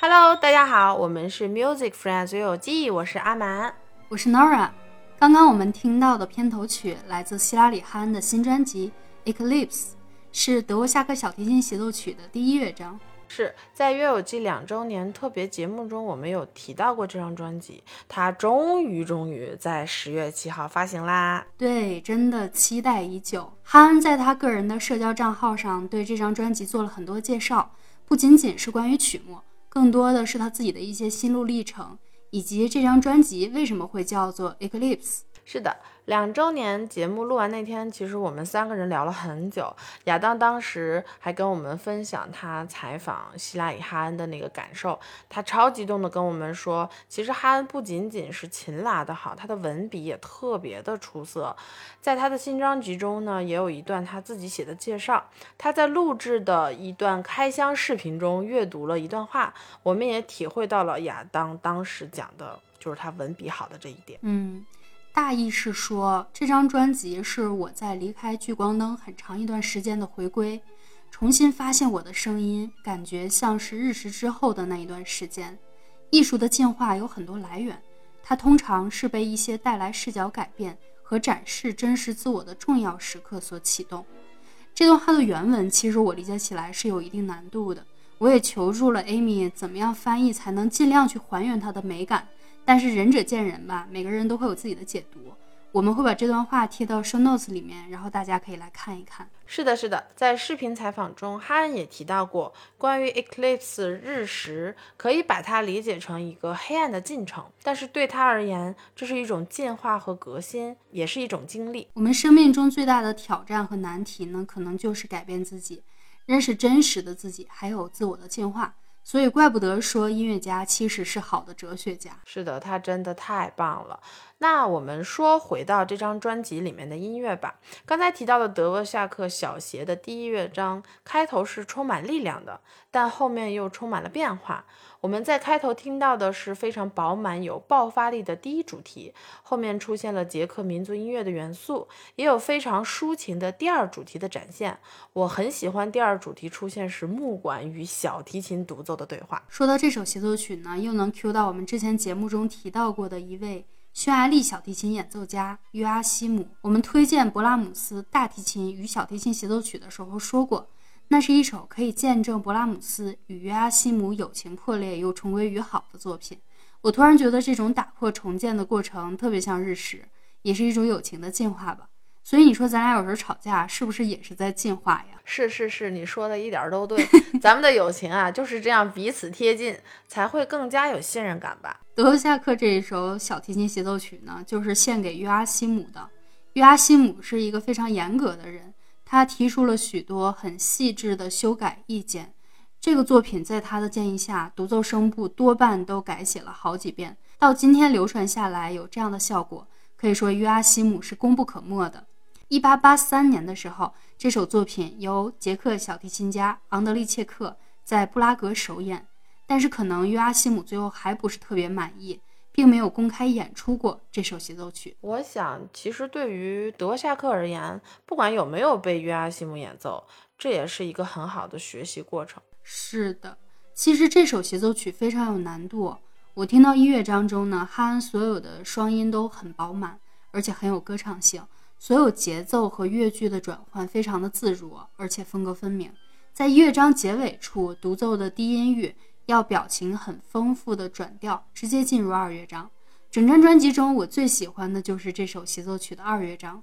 Hello，大家好，我们是 Music Friends 有记，我是阿蛮，我是 Nora。刚刚我们听到的片头曲来自希拉里·哈恩的新专辑《Eclipse》，是德国下克小提琴协奏曲的第一乐章。是在《约有记》两周年特别节目中，我们有提到过这张专辑，它终于终于在十月七号发行啦！对，真的期待已久。哈恩在他个人的社交账号上对这张专辑做了很多介绍，不仅仅是关于曲目，更多的是他自己的一些心路历程，以及这张专辑为什么会叫做《Eclipse》。是的。两周年节目录完那天，其实我们三个人聊了很久。亚当当时还跟我们分享他采访希拉里·哈恩的那个感受，他超激动的跟我们说，其实哈恩不仅仅是琴拉的好，他的文笔也特别的出色。在他的新专辑中呢，也有一段他自己写的介绍。他在录制的一段开箱视频中阅读了一段话，我们也体会到了亚当当时讲的就是他文笔好的这一点。嗯。大意是说，这张专辑是我在离开聚光灯很长一段时间的回归，重新发现我的声音，感觉像是日食之后的那一段时间。艺术的进化有很多来源，它通常是被一些带来视角改变和展示真实自我的重要时刻所启动。这段话的原文其实我理解起来是有一定难度的，我也求助了 Amy，怎么样翻译才能尽量去还原它的美感。但是仁者见仁吧，每个人都会有自己的解读。我们会把这段话贴到 show notes 里面，然后大家可以来看一看。是的，是的，在视频采访中，哈恩也提到过关于 eclipse 日食，可以把它理解成一个黑暗的进程。但是对他而言，这是一种进化和革新，也是一种经历。我们生命中最大的挑战和难题呢，可能就是改变自己，认识真实的自己，还有自我的进化。所以，怪不得说音乐家其实是好的哲学家。是的，他真的太棒了。那我们说回到这张专辑里面的音乐吧。刚才提到的德沃夏克小协的第一乐章开头是充满力量的，但后面又充满了变化。我们在开头听到的是非常饱满、有爆发力的第一主题，后面出现了捷克民族音乐的元素，也有非常抒情的第二主题的展现。我很喜欢第二主题出现时木管与小提琴独奏的对话。说到这首协奏曲呢，又能 Q 到我们之前节目中提到过的一位匈牙利小提琴演奏家约阿希姆。我们推荐勃拉姆斯大提琴与小提琴协奏曲的时候说过。那是一首可以见证勃拉姆斯与约阿希姆友情破裂又重归于好的作品。我突然觉得这种打破重建的过程特别像日食，也是一种友情的进化吧。所以你说咱俩有时候吵架是不是也是在进化呀？是是是，你说的一点都对。咱们的友情啊就是这样彼此贴近，才会更加有信任感吧。德沃夏克这一首小提琴协奏曲呢，就是献给约阿希姆的。约阿希姆是一个非常严格的人。他提出了许多很细致的修改意见。这个作品在他的建议下，独奏声部多半都改写了好几遍，到今天流传下来有这样的效果，可以说约阿希姆是功不可没的。一八八三年的时候，这首作品由捷克小提琴家昂德利切克在布拉格首演，但是可能约阿希姆最后还不是特别满意。并没有公开演出过这首协奏曲。我想，其实对于德沃夏克而言，不管有没有被约阿希姆演奏，这也是一个很好的学习过程。是的，其实这首协奏曲非常有难度。我听到音乐当中呢，哈恩所有的双音都很饱满，而且很有歌唱性，所有节奏和乐句的转换非常的自如，而且风格分明。在乐章结尾处独奏的低音域。要表情很丰富的转调，直接进入二乐章。整张专辑中，我最喜欢的就是这首协奏曲的二乐章。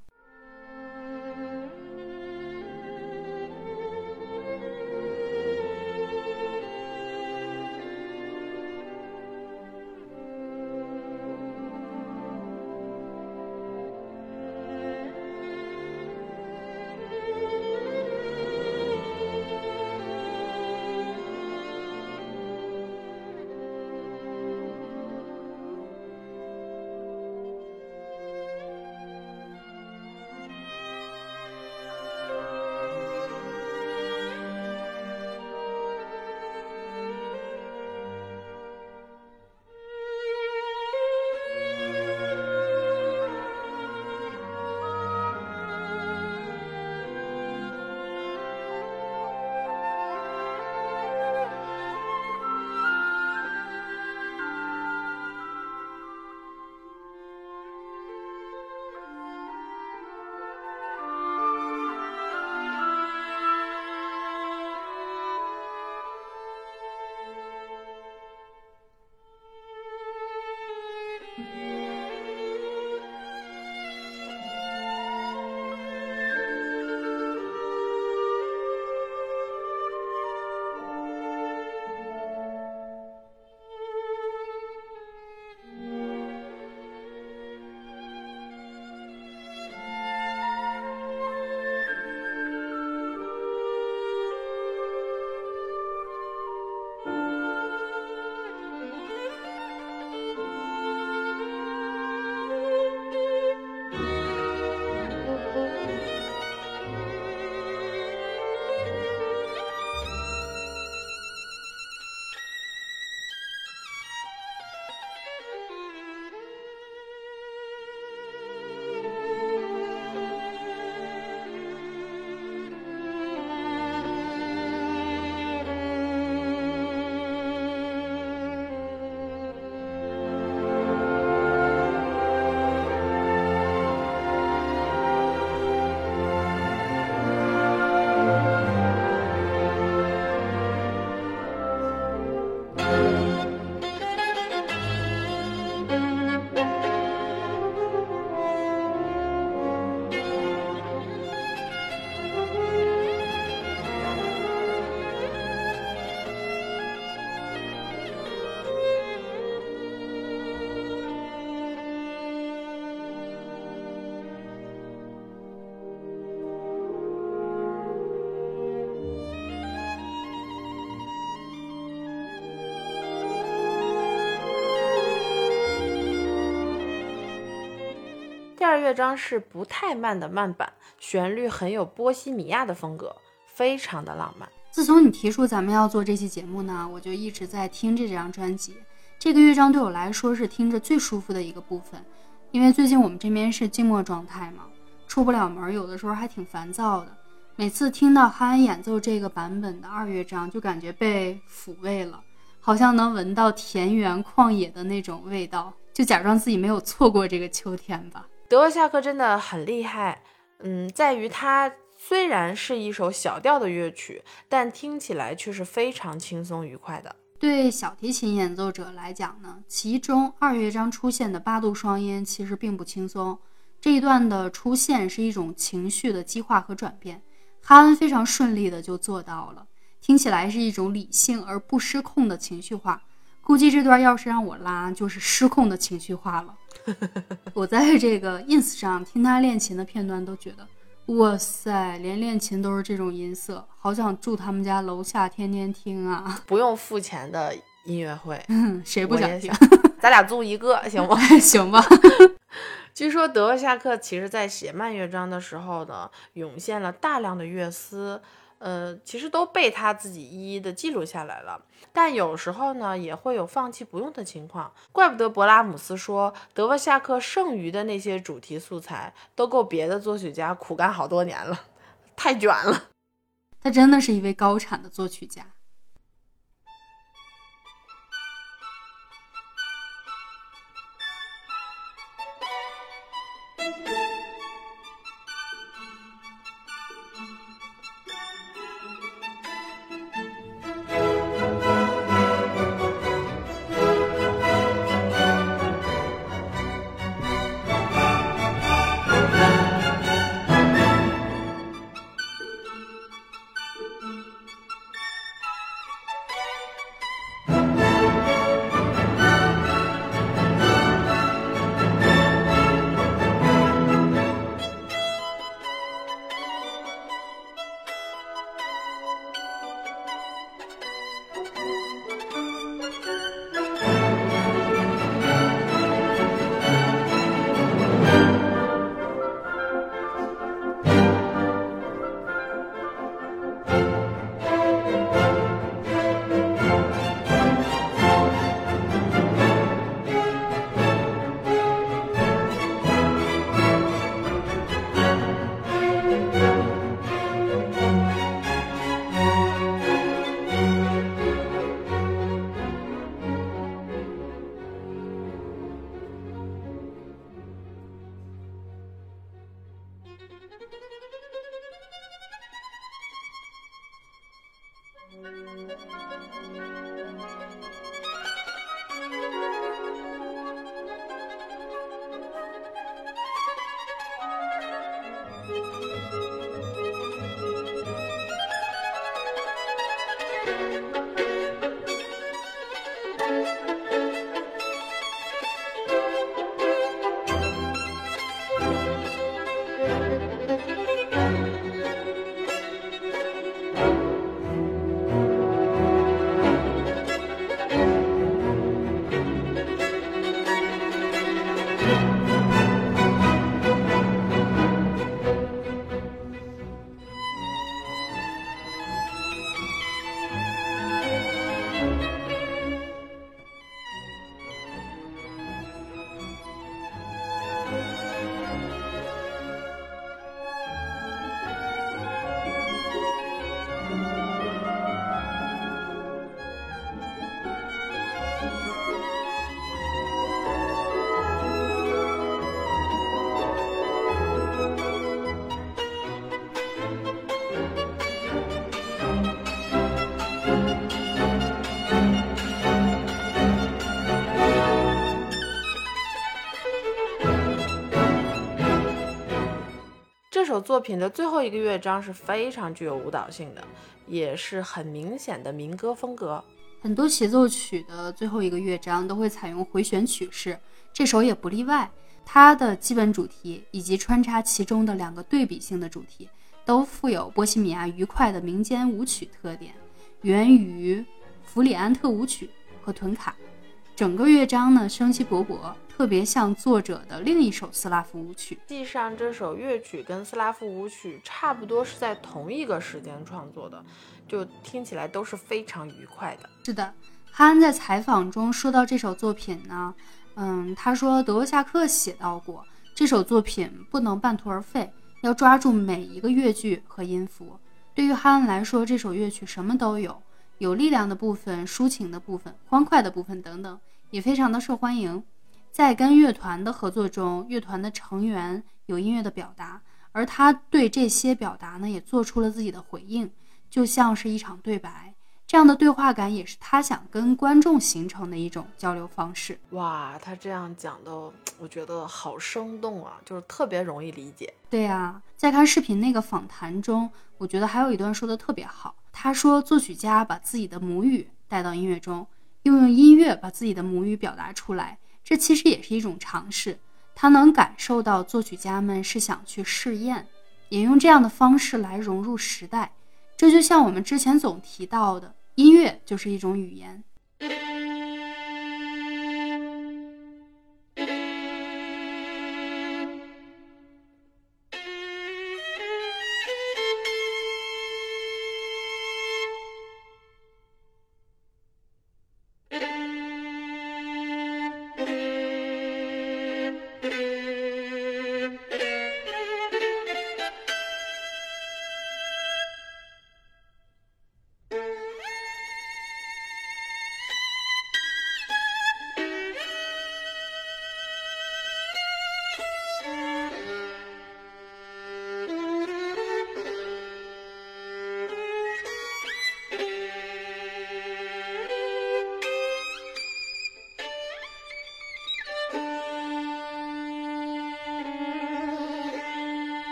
乐章是不太慢的慢板，旋律很有波西米亚的风格，非常的浪漫。自从你提出咱们要做这期节目呢，我就一直在听这张专辑。这个乐章对我来说是听着最舒服的一个部分，因为最近我们这边是静默状态嘛，出不了门，有的时候还挺烦躁的。每次听到哈恩演奏这个版本的二乐章，就感觉被抚慰了，好像能闻到田园旷野的那种味道，就假装自己没有错过这个秋天吧。德沃夏克真的很厉害，嗯，在于它虽然是一首小调的乐曲，但听起来却是非常轻松愉快的。对小提琴演奏者来讲呢，其中二乐章出现的八度双音其实并不轻松。这一段的出现是一种情绪的激化和转变，哈恩非常顺利的就做到了，听起来是一种理性而不失控的情绪化。估计这段要是让我拉，就是失控的情绪化了。我在这个 ins 上听他练琴的片段，都觉得哇塞，连练琴都是这种音色，好想住他们家楼下，天天听啊！不用付钱的音乐会，谁不想听？咱俩租一个行吗？行吧。据说德沃夏克其实在写慢乐章的时候呢，涌现了大量的乐思。呃，其实都被他自己一一的记录下来了，但有时候呢，也会有放弃不用的情况。怪不得勃拉姆斯说，德沃夏克剩余的那些主题素材都够别的作曲家苦干好多年了，太卷了。他真的是一位高产的作曲家。作品的最后一个乐章是非常具有舞蹈性的，也是很明显的民歌风格。很多协奏曲的最后一个乐章都会采用回旋曲式，这首也不例外。它的基本主题以及穿插其中的两个对比性的主题，都富有波西米亚愉快的民间舞曲特点，源于弗里安特舞曲和屯卡。整个乐章呢生机勃勃，特别像作者的另一首斯拉夫舞曲。实际上，这首乐曲跟斯拉夫舞曲差不多是在同一个时间创作的，就听起来都是非常愉快的。是的，哈恩在采访中说到这首作品呢。嗯，他说德沃夏克写到过这首作品不能半途而废，要抓住每一个乐句和音符。对于哈恩来说，这首乐曲什么都有，有力量的部分、抒情的部分、欢快的部分等等，也非常的受欢迎。在跟乐团的合作中，乐团的成员有音乐的表达，而他对这些表达呢，也做出了自己的回应，就像是一场对白。这样的对话感也是他想跟观众形成的一种交流方式。哇，他这样讲的，我觉得好生动啊，就是特别容易理解。对呀，在看视频那个访谈中，我觉得还有一段说的特别好。他说，作曲家把自己的母语带到音乐中，又用音乐把自己的母语表达出来，这其实也是一种尝试。他能感受到作曲家们是想去试验，也用这样的方式来融入时代。这就像我们之前总提到的，音乐就是一种语言。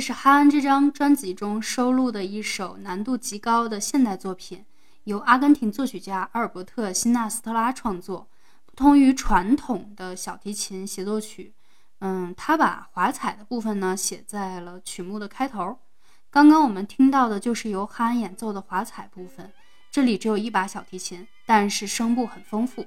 这是哈恩这张专辑中收录的一首难度极高的现代作品，由阿根廷作曲家阿尔伯特·辛纳斯特拉创作。不同于传统的小提琴协奏曲，嗯，他把华彩的部分呢写在了曲目的开头。刚刚我们听到的就是由哈恩演奏的华彩部分，这里只有一把小提琴，但是声部很丰富。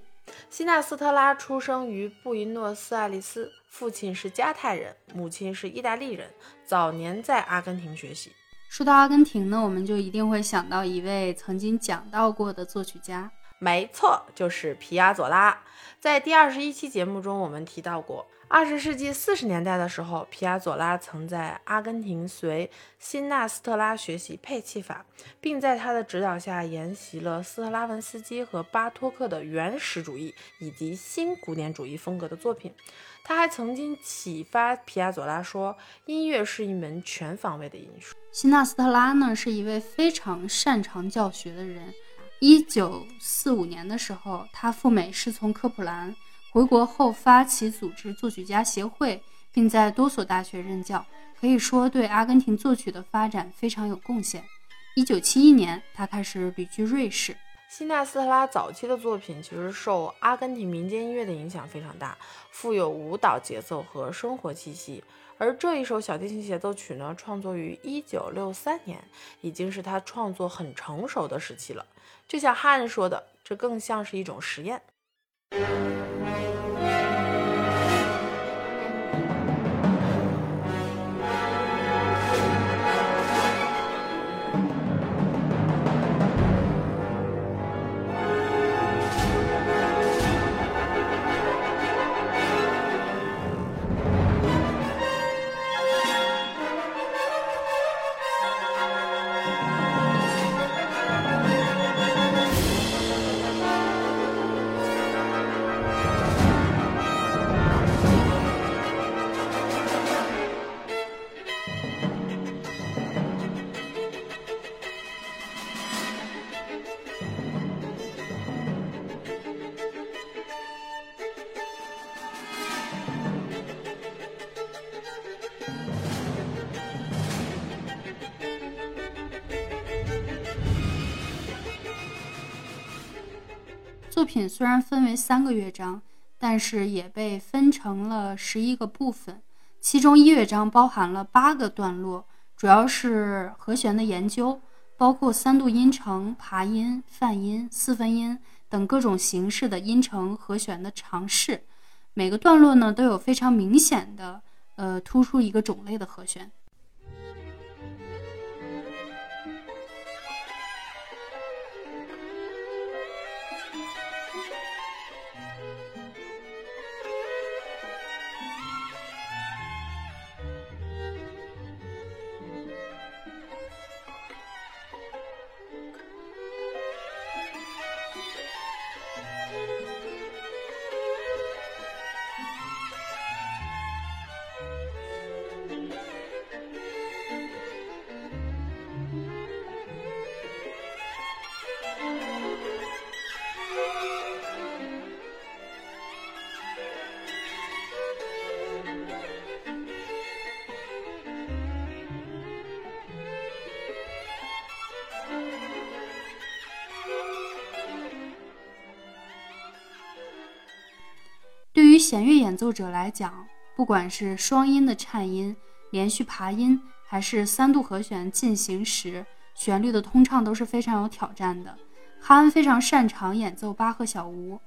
希纳斯特拉出生于布宜诺斯艾利斯，父亲是加泰人，母亲是意大利人。早年在阿根廷学习。说到阿根廷呢，我们就一定会想到一位曾经讲到过的作曲家，没错，就是皮亚佐拉。在第二十一期节目中，我们提到过。二十世纪四十年代的时候，皮亚佐拉曾在阿根廷随辛纳斯特拉学习配器法，并在他的指导下研习了斯特拉文斯基和巴托克的原始主义以及新古典主义风格的作品。他还曾经启发皮亚佐拉说：“音乐是一门全方位的艺术。”辛纳斯特拉呢，是一位非常擅长教学的人。一九四五年的时候，他赴美师从科普兰。回国后发起组织作曲家协会，并在多所大学任教，可以说对阿根廷作曲的发展非常有贡献。一九七一年，他开始旅居瑞士。西纳斯特拉早期的作品其实受阿根廷民间音乐的影响非常大，富有舞蹈节奏和生活气息。而这一首小提琴协奏曲呢，创作于一九六三年，已经是他创作很成熟的时期了。就像汉说的，这更像是一种实验。品虽然分为三个乐章，但是也被分成了十一个部分，其中一乐章包含了八个段落，主要是和弦的研究，包括三度音程、爬音、泛音、四分音等各种形式的音程和弦的尝试。每个段落呢都有非常明显的，呃，突出一个种类的和弦。弦乐演奏者来讲，不管是双音的颤音、连续爬音，还是三度和弦进行时旋律的通畅，都是非常有挑战的。哈恩非常擅长演奏巴赫小屋，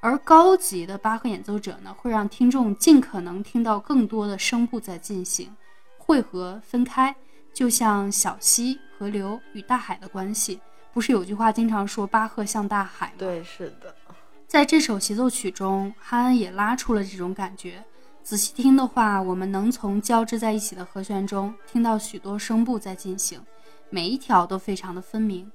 而高级的巴赫演奏者呢，会让听众尽可能听到更多的声部在进行汇合、分开，就像小溪、河流与大海的关系。不是有句话经常说巴赫像大海吗？对，是的。在这首协奏曲中，哈恩也拉出了这种感觉。仔细听的话，我们能从交织在一起的和弦中听到许多声部在进行，每一条都非常的分明。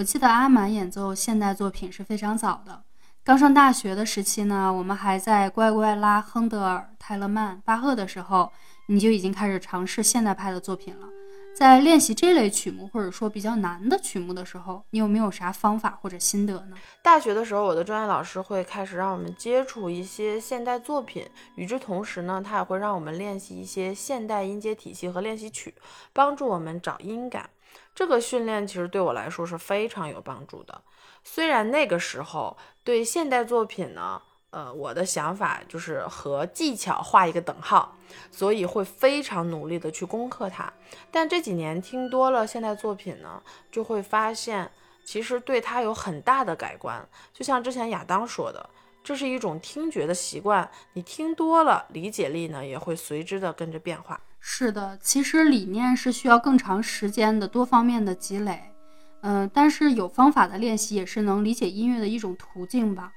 我记得阿满演奏现代作品是非常早的。刚上大学的时期呢，我们还在乖乖拉亨德尔、泰勒曼、巴赫的时候，你就已经开始尝试现代派的作品了。在练习这类曲目或者说比较难的曲目的时候，你有没有啥方法或者心得呢？大学的时候，我的专业老师会开始让我们接触一些现代作品，与之同时呢，他也会让我们练习一些现代音阶体系和练习曲，帮助我们找音感。这个训练其实对我来说是非常有帮助的。虽然那个时候对现代作品呢，呃，我的想法就是和技巧画一个等号，所以会非常努力的去攻克它。但这几年听多了现代作品呢，就会发现其实对它有很大的改观。就像之前亚当说的，这是一种听觉的习惯，你听多了，理解力呢也会随之的跟着变化。是的，其实理念是需要更长时间的多方面的积累，嗯，但是有方法的练习也是能理解音乐的一种途径吧。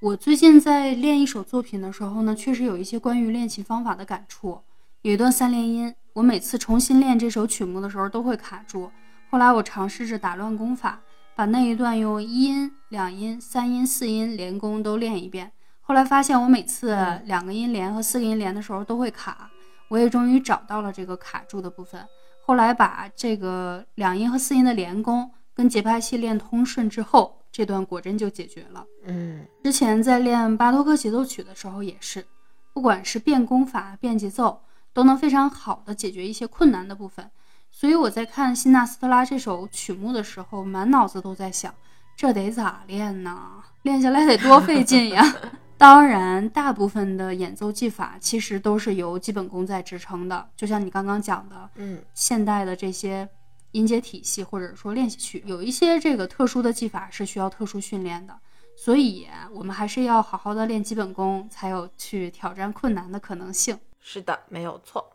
我最近在练一首作品的时候呢，确实有一些关于练习方法的感触。有一段三连音，我每次重新练这首曲目的时候都会卡住。后来我尝试着打乱功法，把那一段用一音、两音、三音、四音连弓都练一遍。后来发现我每次两个音连和四个音连的时候都会卡。我也终于找到了这个卡住的部分，后来把这个两音和四音的连弓跟节拍器练通顺之后，这段果真就解决了。嗯，之前在练巴托克协奏曲的时候也是，不管是变功法、变节奏，都能非常好的解决一些困难的部分。所以我在看辛纳斯特拉这首曲目的时候，满脑子都在想，这得咋练呢？练下来得多费劲呀！当然，大部分的演奏技法其实都是由基本功在支撑的，就像你刚刚讲的，嗯，现代的这些音阶体系或者说练习曲，有一些这个特殊的技法是需要特殊训练的，所以我们还是要好好的练基本功，才有去挑战困难的可能性。是的，没有错。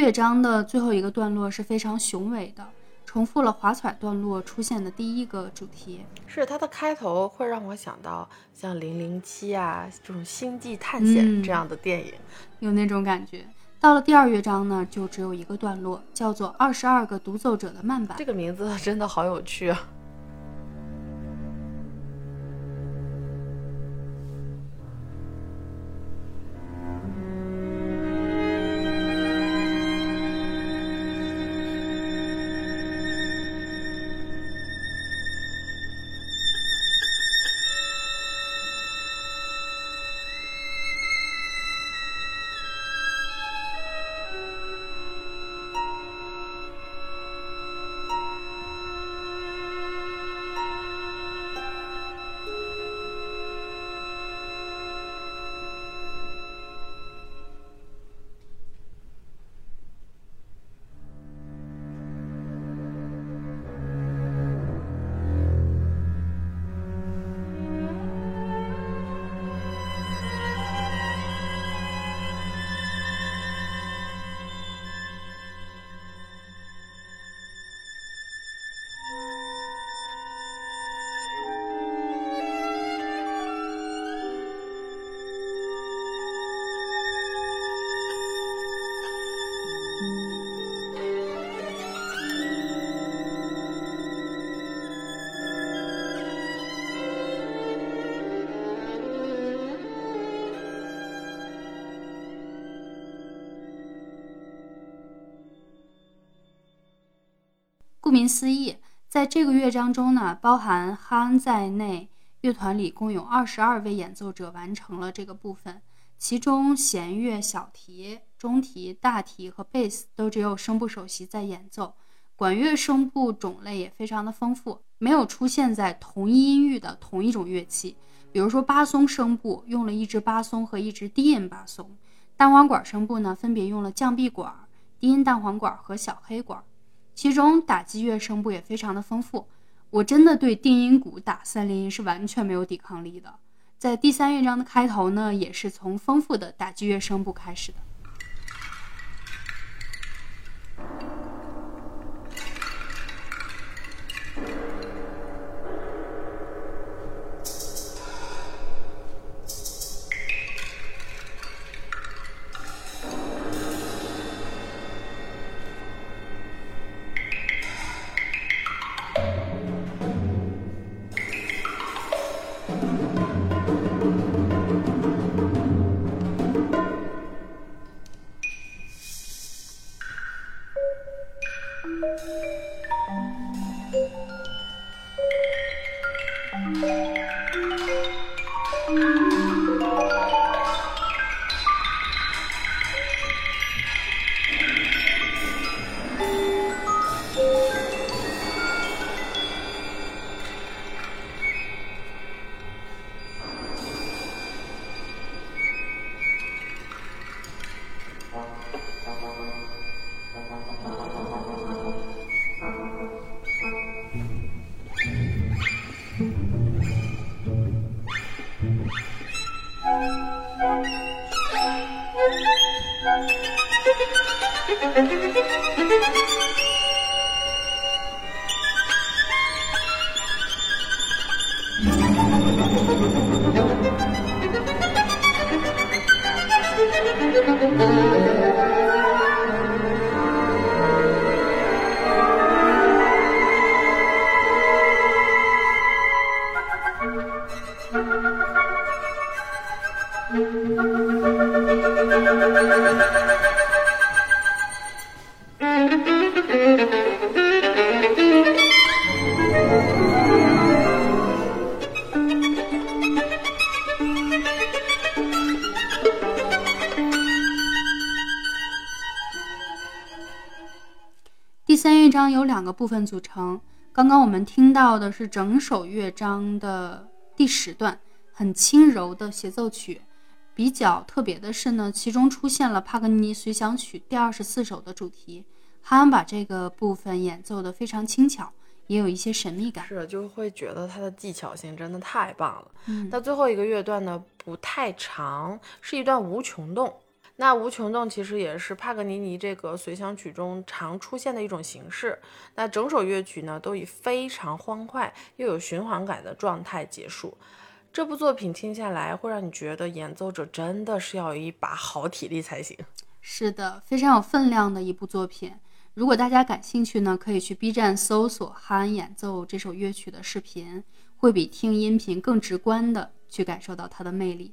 乐章的最后一个段落是非常雄伟的，重复了华彩段落出现的第一个主题。是它的开头会让我想到像《零零七》啊这种星际探险这样的电影，有那种感觉。到了第二乐章呢，就只有一个段落，叫做《二十二个独奏者的慢板》。这个名字真的好有趣啊！顾名思义，在这个乐章中呢，包含哈恩在内，乐团里共有二十二位演奏者完成了这个部分。其中，弦乐、小提、中提、大提和贝斯都只有声部首席在演奏。管乐声部种类也非常的丰富，没有出现在同一音域的同一种乐器。比如说，巴松声部用了一支巴松和一支低音巴松；单簧管声部呢，分别用了降 B 管、低音单簧管和小黑管。其中打击乐声部也非常的丰富，我真的对定音鼓打三连音是完全没有抵抗力的。在第三乐章的开头呢，也是从丰富的打击乐声部开始的。第三乐章由两个部分组成。刚刚我们听到的是整首乐章的第十段，很轻柔的协奏曲。比较特别的是呢，其中出现了帕格尼尼随想曲第二十四首的主题。哈恩把这个部分演奏的非常轻巧，也有一些神秘感。是，就会觉得他的技巧性真的太棒了。嗯，那最后一个乐段呢，不太长，是一段无穷动。那无穷动其实也是帕格尼尼这个随想曲中常出现的一种形式。那整首乐曲呢，都以非常欢快又有循环感的状态结束。这部作品听下来，会让你觉得演奏者真的是要有一把好体力才行。是的，非常有分量的一部作品。如果大家感兴趣呢，可以去 B 站搜索哈恩演奏这首乐曲的视频，会比听音频更直观的去感受到它的魅力。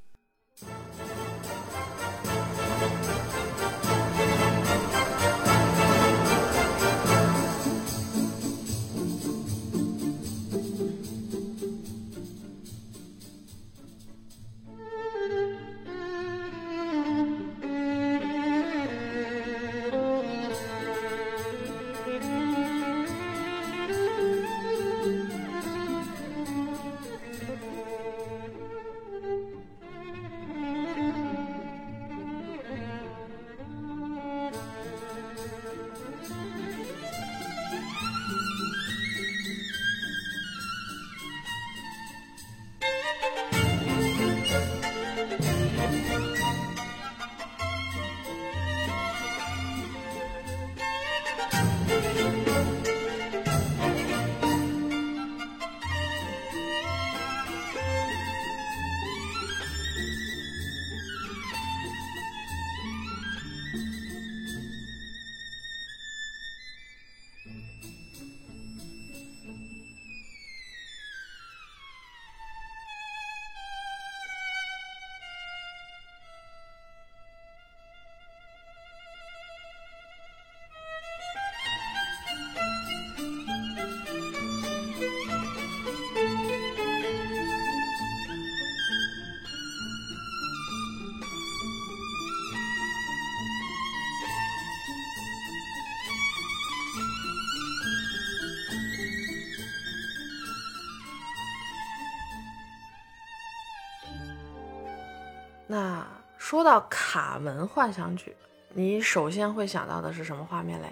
那说到卡门幻想曲，你首先会想到的是什么画面嘞？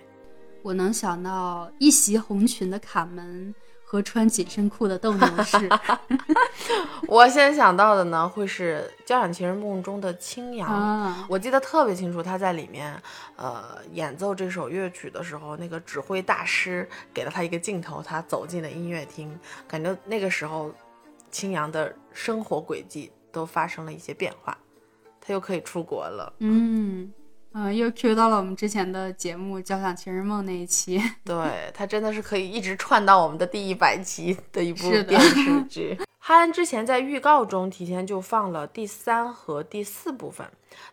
我能想到一袭红裙的卡门和穿紧身裤的斗牛士。我先想到的呢，会是《交响情人梦》中的青扬。啊，我记得特别清楚，他在里面，呃，演奏这首乐曲的时候，那个指挥大师给了他一个镜头，他走进了音乐厅，感觉那个时候，青扬的生活轨迹都发生了一些变化，他又可以出国了。嗯，呃，又 Q 到了我们之前的节目《交响情人梦》那一期。对他真的是可以一直串到我们的第一百集的一部电视剧。哈恩之前在预告中提前就放了第三和第四部分。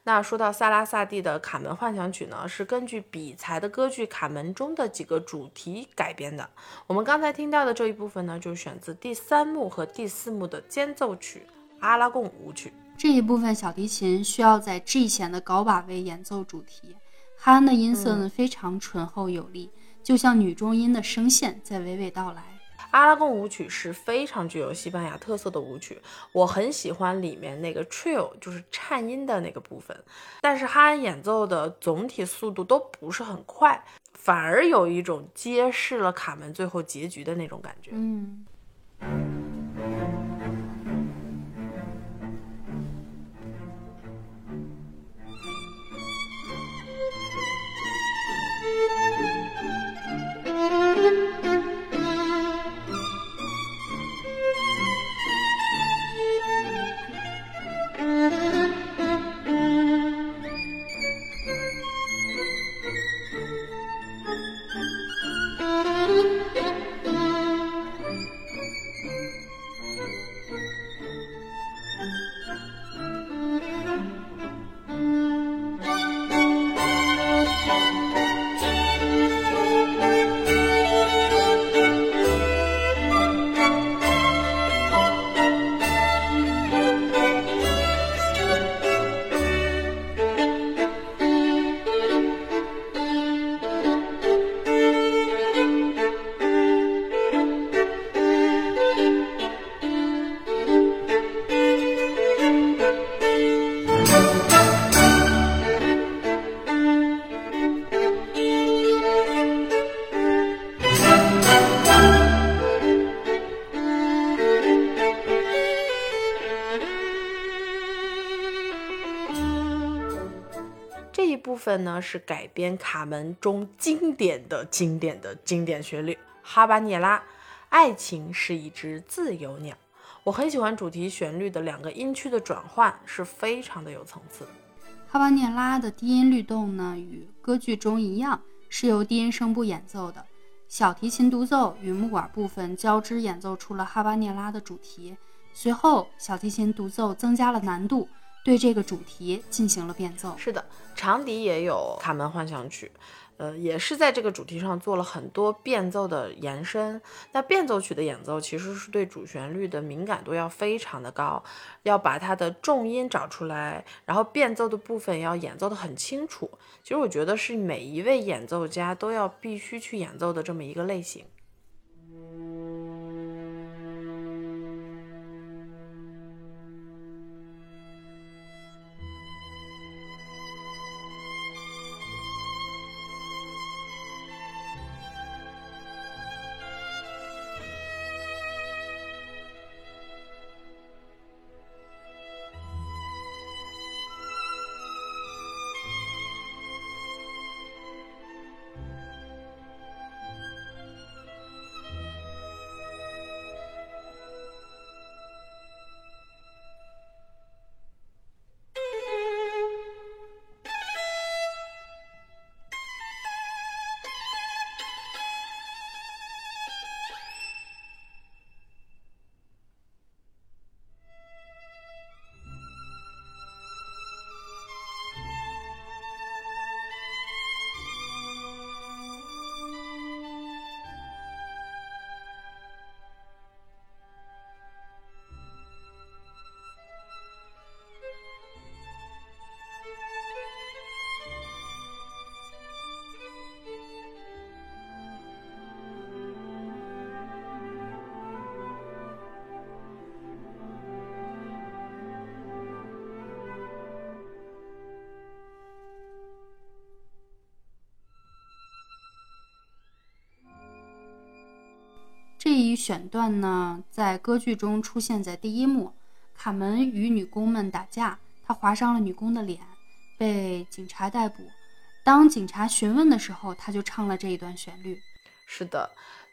那说到萨拉萨蒂的《卡门幻想曲》呢，是根据比才的歌剧《卡门》中的几个主题改编的。我们刚才听到的这一部分呢，就选自第三幕和第四幕的间奏曲《阿拉贡舞曲》。这一部分小提琴需要在 G 弦的高把位演奏主题，哈恩的音色呢非常醇厚有力，就像女中音的声线在娓娓道来。阿拉贡舞曲是非常具有西班牙特色的舞曲，我很喜欢里面那个 trill，就是颤音的那个部分。但是哈恩演奏的总体速度都不是很快，反而有一种揭示了卡门最后结局的那种感觉。嗯。分呢是改编卡门中经典的经典的经典旋律《哈巴涅拉》，爱情是一只自由鸟。我很喜欢主题旋律的两个音区的转换，是非常的有层次。哈巴涅拉的低音律动呢，与歌剧中一样，是由低音声部演奏的。小提琴独奏与木管部分交织演奏出了哈巴涅拉的主题。随后，小提琴独奏增加了难度，对这个主题进行了变奏。是的，长笛也有《卡门幻想曲》。呃，也是在这个主题上做了很多变奏的延伸。那变奏曲的演奏其实是对主旋律的敏感度要非常的高，要把它的重音找出来，然后变奏的部分要演奏的很清楚。其实我觉得是每一位演奏家都要必须去演奏的这么一个类型。一选段呢，在歌剧中出现在第一幕。卡门与女工们打架，他划伤了女工的脸，被警察逮捕。当警察询问的时候，他就唱了这一段旋律。是的，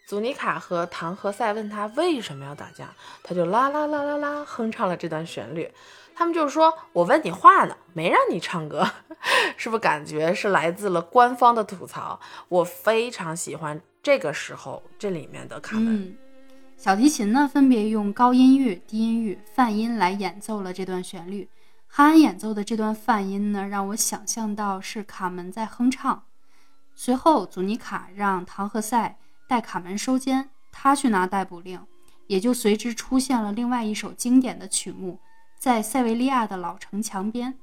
祖尼卡和唐和塞问他为什么要打架，他就啦啦啦啦啦哼唱了这段旋律。他们就说：“我问你话呢，没让你唱歌。”是不是感觉是来自了官方的吐槽？我非常喜欢这个时候这里面的卡门。小提琴呢，分别用高音域、低音域、泛音来演奏了这段旋律。哈恩演奏的这段泛音呢，让我想象到是卡门在哼唱。随后，祖尼卡让唐赫塞带卡门收监，他去拿逮捕令，也就随之出现了另外一首经典的曲目，在塞维利亚的老城墙边。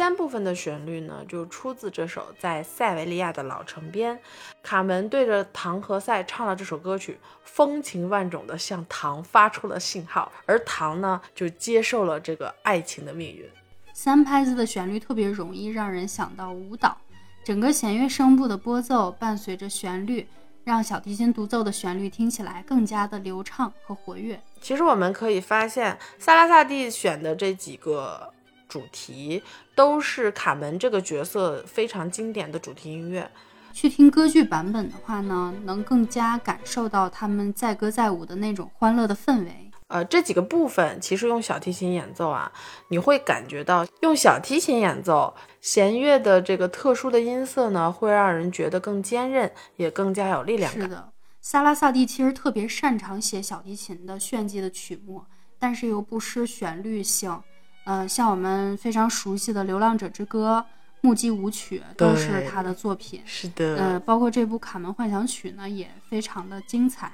三部分的旋律呢，就出自这首在塞维利亚的老城边。卡门对着唐和塞唱了这首歌曲，风情万种的向唐发出了信号，而唐呢就接受了这个爱情的命运。三拍子的旋律特别容易让人想到舞蹈，整个弦乐声部的拨奏伴随着旋律，让小提琴独奏的旋律听起来更加的流畅和活跃。其实我们可以发现，萨拉萨蒂选的这几个主题都是卡门这个角色非常经典的主题音乐。去听歌剧版本的话呢，能更加感受到他们载歌载舞的那种欢乐的氛围。呃，这几个部分其实用小提琴演奏啊，你会感觉到用小提琴演奏弦乐的这个特殊的音色呢，会让人觉得更坚韧，也更加有力量感。是的，萨拉萨蒂其实特别擅长写小提琴的炫技的曲目，但是又不失旋律性。呃，像我们非常熟悉的《流浪者之歌》。木屐舞曲都是他的作品，是的，呃，包括这部《卡门幻想曲》呢，也非常的精彩。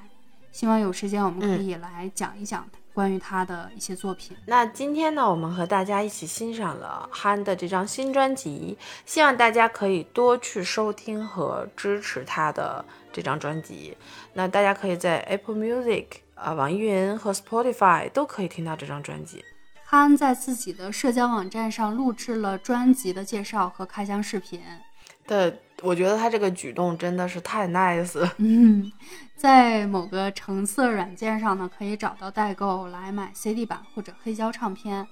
希望有时间我们可以来讲一讲关于他的一些作品。那今天呢，我们和大家一起欣赏了憨的这张新专辑，希望大家可以多去收听和支持他的这张专辑。那大家可以在 Apple Music、啊网易云和 Spotify 都可以听到这张专辑。他在自己的社交网站上录制了专辑的介绍和开箱视频。对，我觉得他这个举动真的是太 nice。嗯，在某个橙色软件上呢，可以找到代购来买 CD 版或者黑胶唱片。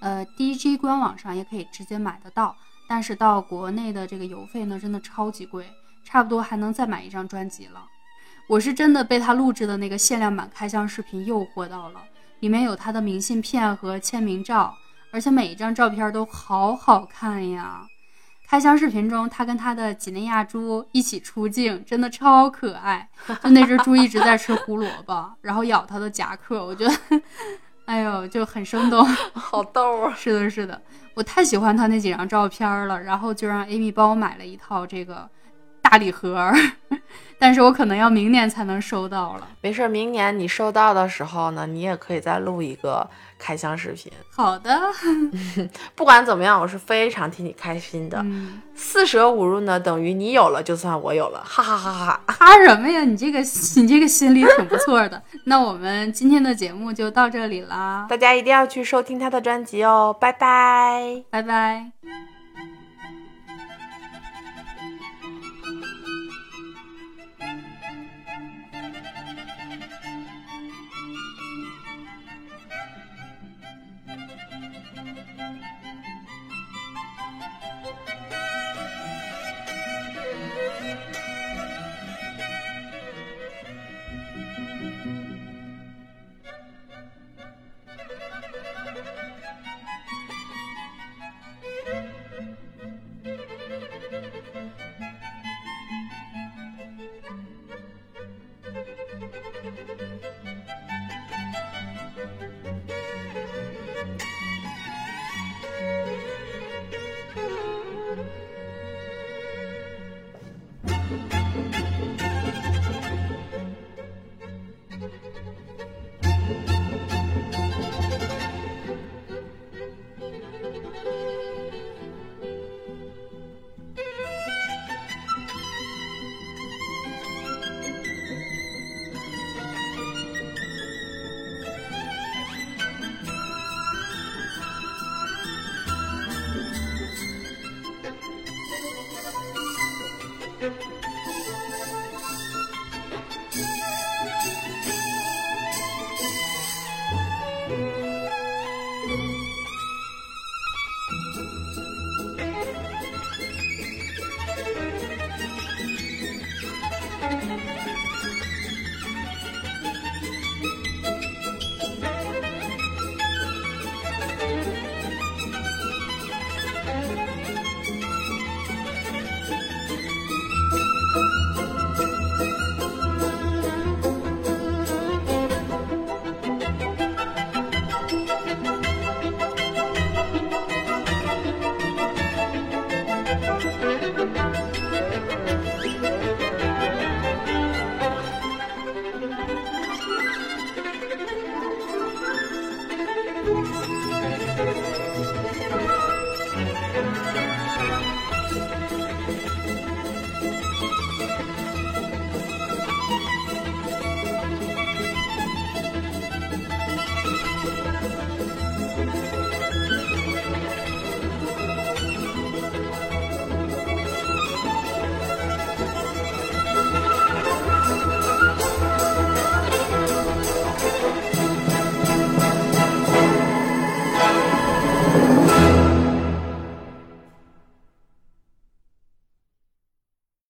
呃，DG 官网上也可以直接买得到，但是到国内的这个邮费呢，真的超级贵，差不多还能再买一张专辑了。我是真的被他录制的那个限量版开箱视频诱惑到了。里面有他的明信片和签名照，而且每一张照片都好好看呀！开箱视频中，他跟他的几内亚猪一起出镜，真的超可爱。就那只猪一直在吃胡萝卜，然后咬他的夹克，我觉得，哎呦，就很生动，好逗啊！是的，是的，我太喜欢他那几张照片了，然后就让 Amy 帮我买了一套这个。大礼盒，但是我可能要明年才能收到了。没事，明年你收到的时候呢，你也可以再录一个开箱视频。好的，不管怎么样，我是非常替你开心的。四舍五入呢，等于你有了就算我有了，哈哈哈哈！哈什么呀？你这个 你这个心理挺不错的。那我们今天的节目就到这里啦，大家一定要去收听他的专辑哦，拜拜，拜拜。